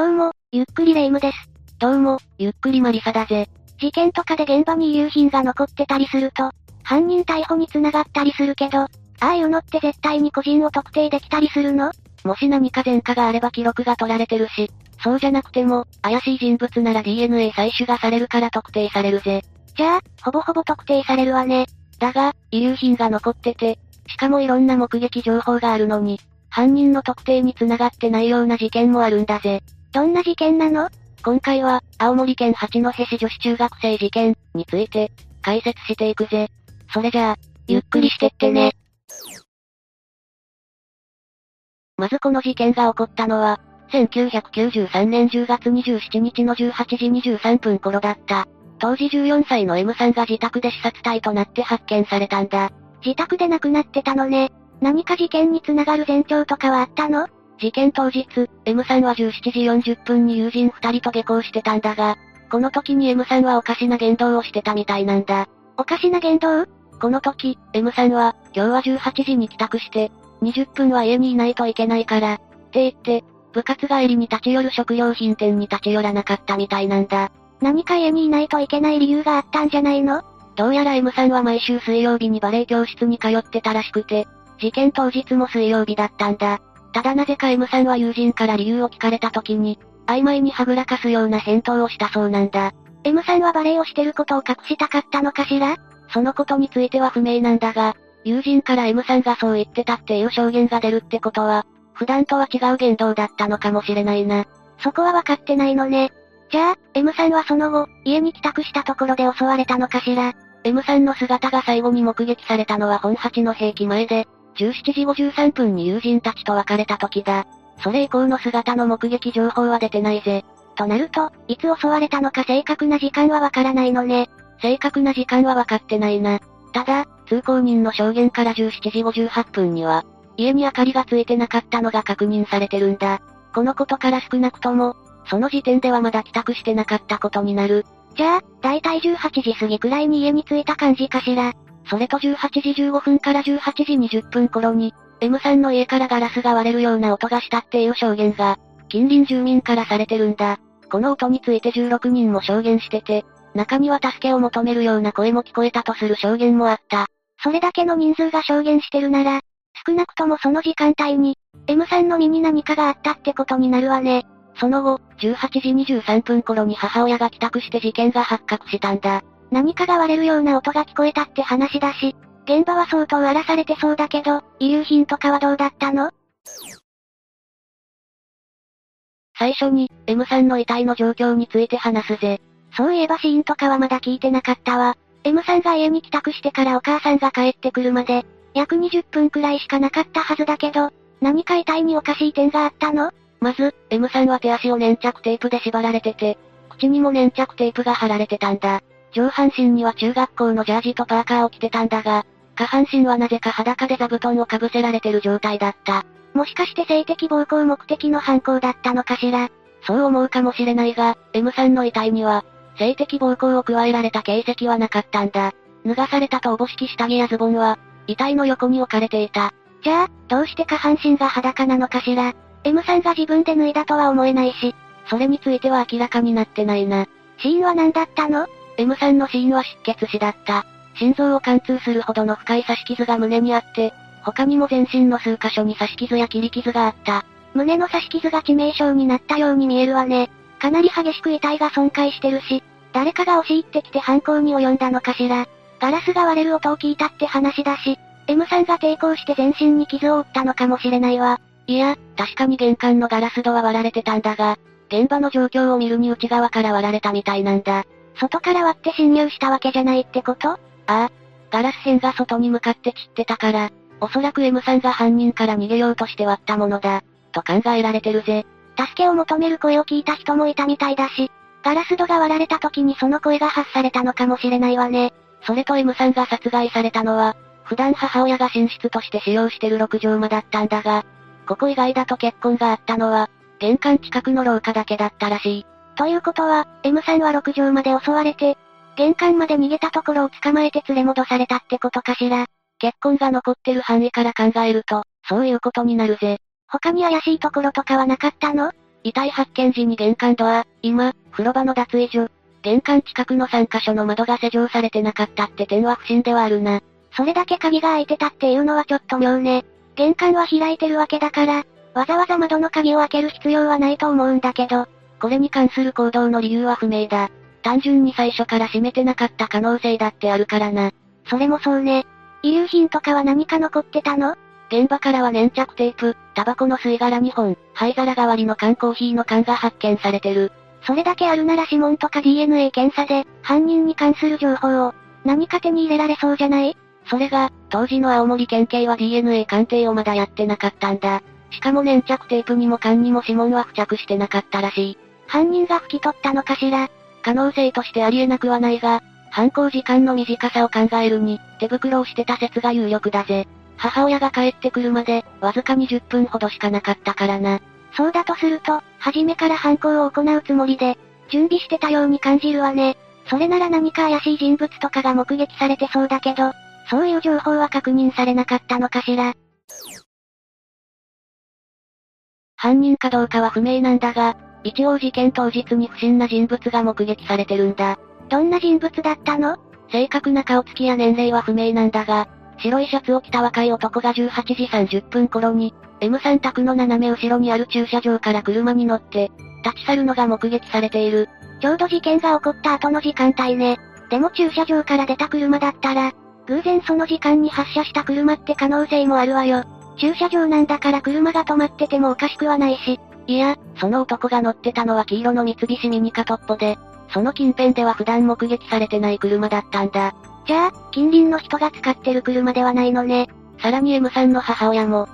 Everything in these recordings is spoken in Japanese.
どうも、ゆっくりレ夢ムです。どうも、ゆっくりマリサだぜ。事件とかで現場に遺留品が残ってたりすると、犯人逮捕に繋がったりするけど、ああいうのって絶対に個人を特定できたりするの？もし何か前科があれば記録が取られてるし、そうじゃなくても、怪しい人物なら DNA 採取がされるから特定されるぜ。じゃあ、ほぼほぼ特定されるわね。だが、遺留品が残ってて、しかもいろんな目撃情報があるのに、犯人の特定に繋がってないような事件もあるんだぜ。どんな事件なの？今回は、青森県八戸市女子中学生事件について、解説していくぜ。それじゃあ、ゆっくりしてってね。まずこの事件が起こったのは、1993年10月27日の18時23分頃だった。当時14歳の M さんが自宅で刺殺体となって発見されたんだ。自宅で亡くなってたのね。何か事件に繋がる前兆とかはあったの？事件当日、M さんは17時40分に友人二人と下校してたんだが、この時に M さんはおかしな言動をしてたみたいなんだ。おかしな言動？この時、M さんは、今日は18時に帰宅して、20分は家にいないといけないから、って言って、部活帰りに立ち寄る食料品店に立ち寄らなかったみたいなんだ。何か家にいないといけない理由があったんじゃないの？どうやら M さんは毎週水曜日にバレエ教室に通ってたらしくて、事件当日も水曜日だったんだ。ただなぜか M さんは友人から理由を聞かれた時に、曖昧にはぐらかすような返答をしたそうなんだ。M さんはバレエをしてることを隠したかったのかしら？そのことについては不明なんだが、友人から M さんがそう言ってたっていう証言が出るってことは、普段とは違う言動だったのかもしれないな。そこは分かってないのね。じゃあ、M さんはその後、家に帰宅したところで襲われたのかしら ?M さんの姿が最後に目撃されたのは本八の兵器前で、17時53分に友人たちと別れた時だ。それ以降の姿の目撃情報は出てないぜ。となると、いつ襲われたのか正確な時間はわからないのね。正確な時間はわかってないな。ただ、通行人の証言から17時58分には、家に明かりがついてなかったのが確認されてるんだ。このことから少なくとも、その時点ではまだ帰宅してなかったことになる。じゃあ、だいたい18時過ぎくらいに家に着いた感じかしら。それと18時15分から18時20分頃に、M さんの家からガラスが割れるような音がしたっていう証言が、近隣住民からされてるんだ。この音について16人も証言してて、中には助けを求めるような声も聞こえたとする証言もあった。それだけの人数が証言してるなら、少なくともその時間帯に、M さんの身に何かがあったってことになるわね。その後、18時23分頃に母親が帰宅して事件が発覚したんだ。何かが割れるような音が聞こえたって話だし、現場は相当荒らされてそうだけど、遺留品とかはどうだったの？最初に、M さんの遺体の状況について話すぜ。そういえば死因とかはまだ聞いてなかったわ。M さんが家に帰宅してからお母さんが帰ってくるまで、約20分くらいしかなかったはずだけど、何か遺体におかしい点があったの？まず、M さんは手足を粘着テープで縛られてて、口にも粘着テープが貼られてたんだ。上半身には中学校のジャージとパーカーを着てたんだが、下半身はなぜか裸で座布団をかぶせられてる状態だった。もしかして性的暴行目的の犯行だったのかしら？そう思うかもしれないが、M さんの遺体には、性的暴行を加えられた形跡はなかったんだ。脱がされたとおぼしき下着やズボンは、遺体の横に置かれていた。じゃあ、どうして下半身が裸なのかしら ?M さんが自分で脱いだとは思えないし。それについては明らかになってないな。死因は何だったの？M さんの死因は失血死だった。心臓を貫通するほどの深い刺し傷が胸にあって、他にも全身の数箇所に刺し傷や切り傷があった。胸の刺し傷が致命傷になったように見えるわね。かなり激しく遺体が損壊してるし、誰かが押し入ってきて犯行に及んだのかしら。ガラスが割れる音を聞いたって話だし、M さんが抵抗して全身に傷を負ったのかもしれないわ。いや、確かに玄関のガラス戸は割られてたんだが、現場の状況を見るに内側から割られたみたいなんだ。外から割って侵入したわけじゃないってこと？ああ。ガラス片が外に向かって散ってたから、おそらく M さんが犯人から逃げようとして割ったものだ、と考えられてるぜ。助けを求める声を聞いた人もいたみたいだし、ガラス戸が割られた時にその声が発されたのかもしれないわね。それと M さんが殺害されたのは、普段母親が寝室として使用してる6畳間だったんだが、ここ以外だと結婚があったのは、玄関近くの廊下だけだったらしい。ということは、M さんは6畳まで襲われて、玄関まで逃げたところを捕まえて連れ戻されたってことかしら。血痕が残ってる範囲から考えると、そういうことになるぜ。他に怪しいところとかはなかったの？遺体発見時に玄関ドア、今、風呂場の脱衣所、玄関近くの3カ所の窓が施錠されてなかったって点は不審ではあるな。それだけ鍵が開いてたっていうのはちょっと妙ね。玄関は開いてるわけだから、わざわざ窓の鍵を開ける必要はないと思うんだけど、これに関する行動の理由は不明だ。単純に最初から閉めてなかった可能性だってあるからな。それもそうね。遺留品とかは何か残ってたの？現場からは粘着テープ、タバコの吸い殻2本、灰皿代わりの缶コーヒーの缶が発見されてる。それだけあるなら指紋とか DNA 検査で、犯人に関する情報を、何か手に入れられそうじゃない？それが、当時の青森県警は DNA 鑑定をまだやってなかったんだ。しかも粘着テープにも缶にも指紋は付着してなかったらしい。犯人が拭き取ったのかしら可能性としてありえなくはないが、犯行時間の短さを考えるに、手袋をしてた説が有力だぜ。母親が帰ってくるまで、わずか20分ほどしかなかったからな。そうだとすると、初めから犯行を行うつもりで、準備してたように感じるわね。それなら何か怪しい人物とかが目撃されてそうだけど、そういう情報は確認されなかったのかしら。犯人かどうかは不明なんだが、一応事件当日に不審な人物が目撃されてるんだ。どんな人物だったの？正確な顔つきや年齢は不明なんだが、白いシャツを着た若い男が18時30分頃に、M3 宅の斜め後ろにある駐車場から車に乗って、立ち去るのが目撃されている。ちょうど事件が起こった後の時間帯ね。でも駐車場から出た車だったら、偶然その時間に発車した車って可能性もあるわよ。駐車場なんだから車が止まっててもおかしくはないし。いや、その男が乗ってたのは黄色の三菱ミニカトッポで、その近辺では普段目撃されてない車だったんだ。じゃあ、近隣の人が使ってる車ではないのね。さらに M さんの母親も、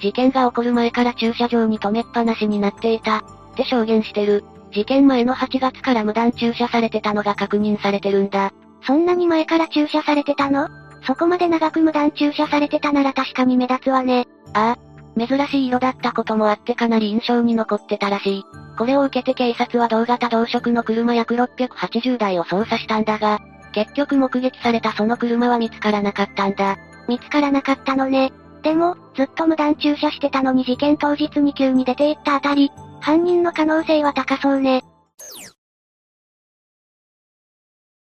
事件が起こる前から駐車場に止めっぱなしになっていた、って証言してる。事件前の8月から無断駐車されてたのが確認されてるんだ。そんなに前から駐車されてたの？そこまで長く無断駐車されてたなら確かに目立つわね。ああ。珍しい色だったこともあってかなり印象に残ってたらしい。これを受けて警察は同型同色の車約680台を捜査したんだが、結局目撃されたその車は見つからなかったんだ。見つからなかったのね。でも、ずっと無断駐車してたのに事件当日に急に出て行ったあたり、犯人の可能性は高そうね。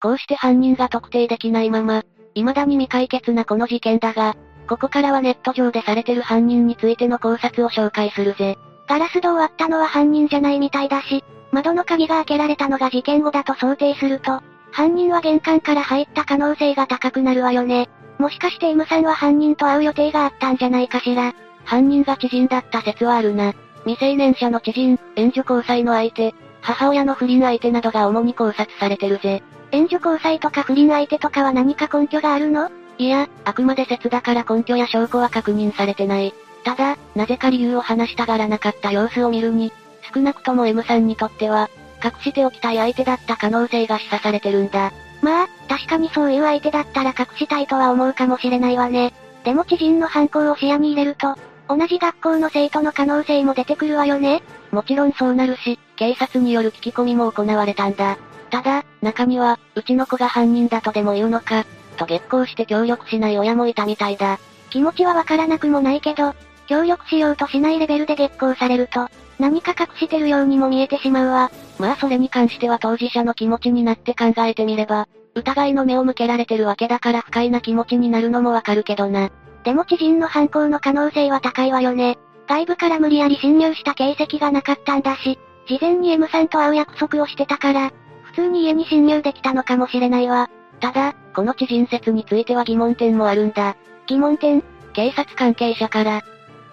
こうして犯人が特定できないまま、未だに未解決なこの事件だが、ここからはネット上でされてる犯人についての考察を紹介するぜ。ガラス戸を割ったのは犯人じゃないみたいだし、窓の鍵が開けられたのが事件後だと想定すると、犯人は玄関から入った可能性が高くなるわよね。もしかして M さんは犯人と会う予定があったんじゃないかしら。犯人が知人だった説はあるな。未成年者の知人、援助交際の相手、母親の不倫相手などが主に考察されてるぜ。援助交際とか不倫相手とかは何か根拠があるの？いや、あくまで説だから根拠や証拠は確認されてない。ただ、なぜか理由を話したがらなかった様子を見るに、少なくとも M さんにとっては、隠しておきたい相手だった可能性が示唆されてるんだ。まあ、確かにそういう相手だったら隠したいとは思うかもしれないわね。でも知人の犯行を視野に入れると、同じ学校の生徒の可能性も出てくるわよね。もちろんそうなるし、警察による聞き込みも行われたんだ。ただ、中には、うちの子が犯人だとでも言うのか、と激高して協力しない親もいたみたいだ。気持ちはわからなくもないけど、協力しようとしないレベルで激高されると、何か隠してるようにも見えてしまうわ。まあそれに関しては当事者の気持ちになって考えてみれば、疑いの目を向けられてるわけだから不快な気持ちになるのもわかるけどな。でも知人の犯行の可能性は高いわよね。外部から無理やり侵入した形跡がなかったんだし、事前に M さんと会う約束をしてたから、普通に家に侵入できたのかもしれないわ。ただ、この知人説については疑問点もあるんだ。疑問点警察関係者から、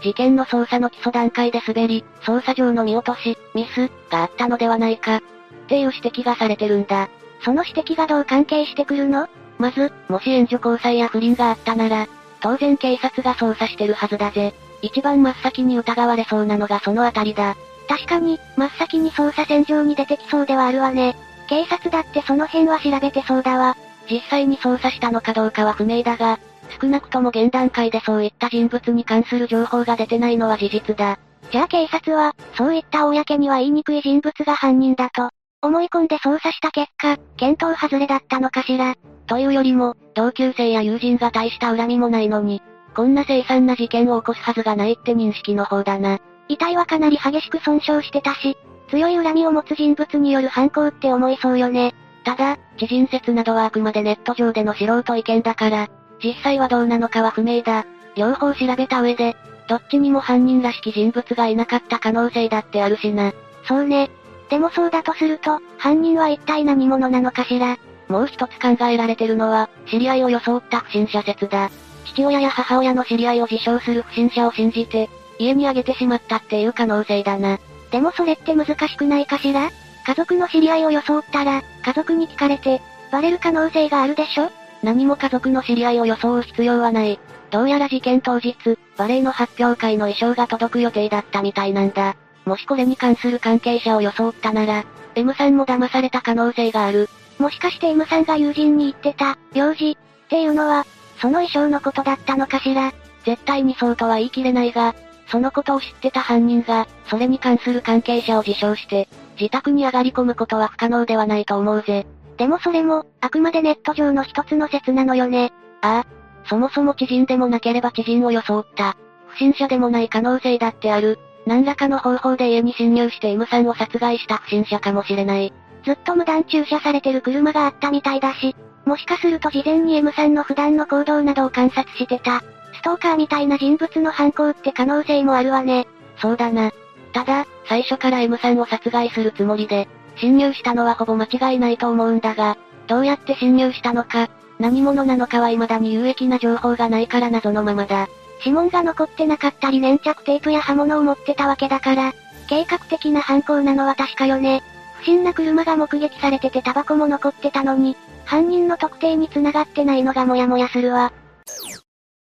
事件の捜査の基礎段階で滑り、捜査上の見落とし、ミス、があったのではないか、っていう指摘がされてるんだ。その指摘がどう関係してくるの？まず、もし援助交際や不倫があったなら、当然警察が捜査してるはずだぜ。一番真っ先に疑われそうなのがそのあたりだ。確かに、真っ先に捜査線上に出てきそうではあるわね。警察だってその辺は調べてそうだわ。実際に捜査したのかどうかは不明だが、少なくとも現段階でそういった人物に関する情報が出てないのは事実だ。じゃあ警察は、そういった公には言いにくい人物が犯人だと、思い込んで捜査した結果、検討外れだったのかしら。というよりも、同級生や友人が大した恨みもないのに、こんな凄惨な事件を起こすはずがないって認識の方だな。遺体はかなり激しく損傷してたし、強い恨みを持つ人物による犯行って思いそうよね。ただ、知人説などはあくまでネット上での素人意見だから、実際はどうなのかは不明だ。両方調べた上で、どっちにも犯人らしき人物がいなかった可能性だってあるしな。そうね。でもそうだとすると、犯人は一体何者なのかしら。もう一つ考えられてるのは、知り合いを装った不審者説だ。父親や母親の知り合いを自称する不審者を信じて、家にあげてしまったっていう可能性だな。でもそれって難しくないかしら？家族の知り合いを装ったら、家族に聞かれて、バレる可能性があるでしょ？何も家族の知り合いを装う必要はない。どうやら事件当日、バレエの発表会の衣装が届く予定だったみたいなんだ。もしこれに関する関係者を装ったなら、M さんも騙された可能性がある。もしかして M さんが友人に言ってた、幼児、っていうのは、その衣装のことだったのかしら？絶対にそうとは言い切れないが、そのことを知ってた犯人が、それに関する関係者を自称して、自宅に上がり込むことは不可能ではないと思うぜ。でもそれも、あくまでネット上の一つの説なのよね。ああ。そもそも知人でもなければ知人を装った。不審者でもない可能性だってある。何らかの方法で家に侵入して M さんを殺害した不審者かもしれない。ずっと無断駐車されてる車があったみたいだし、もしかすると事前に M さんの普段の行動などを観察してた。ストーカーみたいな人物の犯行って可能性もあるわね。そうだな。ただ、最初から M さんを殺害するつもりで、侵入したのはほぼ間違いないと思うんだが、どうやって侵入したのか、何者なのかは未だに有益な情報がないから謎のままだ。指紋が残ってなかったり粘着テープや刃物を持ってたわけだから、計画的な犯行なのは確かよね。不審な車が目撃されててタバコも残ってたのに、犯人の特定に繋がってないのがモヤモヤするわ。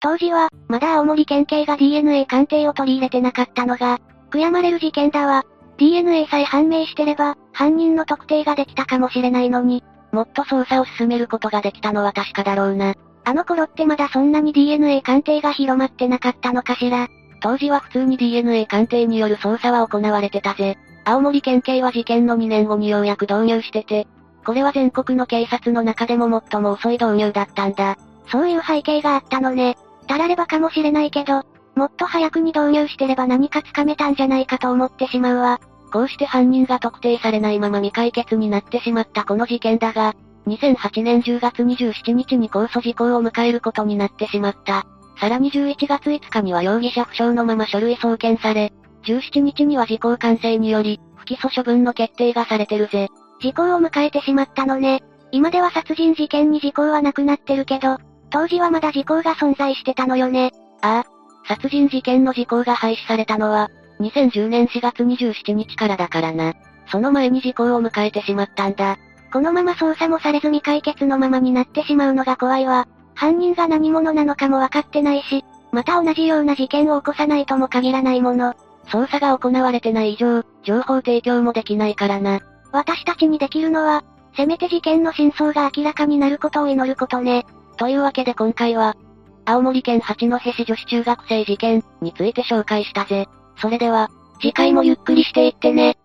当時は、まだ青森県警が DNA 鑑定を取り入れてなかったのが、悔やまれる事件だわ。DNA さえ判明してれば、犯人の特定ができたかもしれないのに、もっと捜査を進めることができたのは確かだろうな。あの頃ってまだそんなに DNA 鑑定が広まってなかったのかしら。当時は普通に DNA 鑑定による捜査は行われてたぜ。青森県警は事件の2年後にようやく導入してて、これは全国の警察の中でも最も遅い導入だったんだ。そういう背景があったのね。たらればかもしれないけど、もっと早くに導入してれば何かつかめたんじゃないかと思ってしまうわ。こうして犯人が特定されないまま未解決になってしまったこの事件だが、2008年10月27日に控訴事項を迎えることになってしまった。さらに11月5日には容疑者不詳のまま書類送検され、17日には時効完成により、不起訴処分の決定がされてるぜ。時効を迎えてしまったのね。今では殺人事件に時効はなくなってるけど、当時はまだ時効が存在してたのよね。ああ。殺人事件の時効が廃止されたのは、2010年4月27日からだからな。その前に時効を迎えてしまったんだ。このまま捜査もされず未解決のままになってしまうのが怖いわ。犯人が何者なのかもわかってないし、また同じような事件を起こさないとも限らないもの。捜査が行われてない以上、情報提供もできないからな。私たちにできるのは、せめて事件の真相が明らかになることを祈ることね。というわけで今回は、青森県八戸市女子中学生事件について紹介したぜ。それでは、次回もゆっくりしていってね。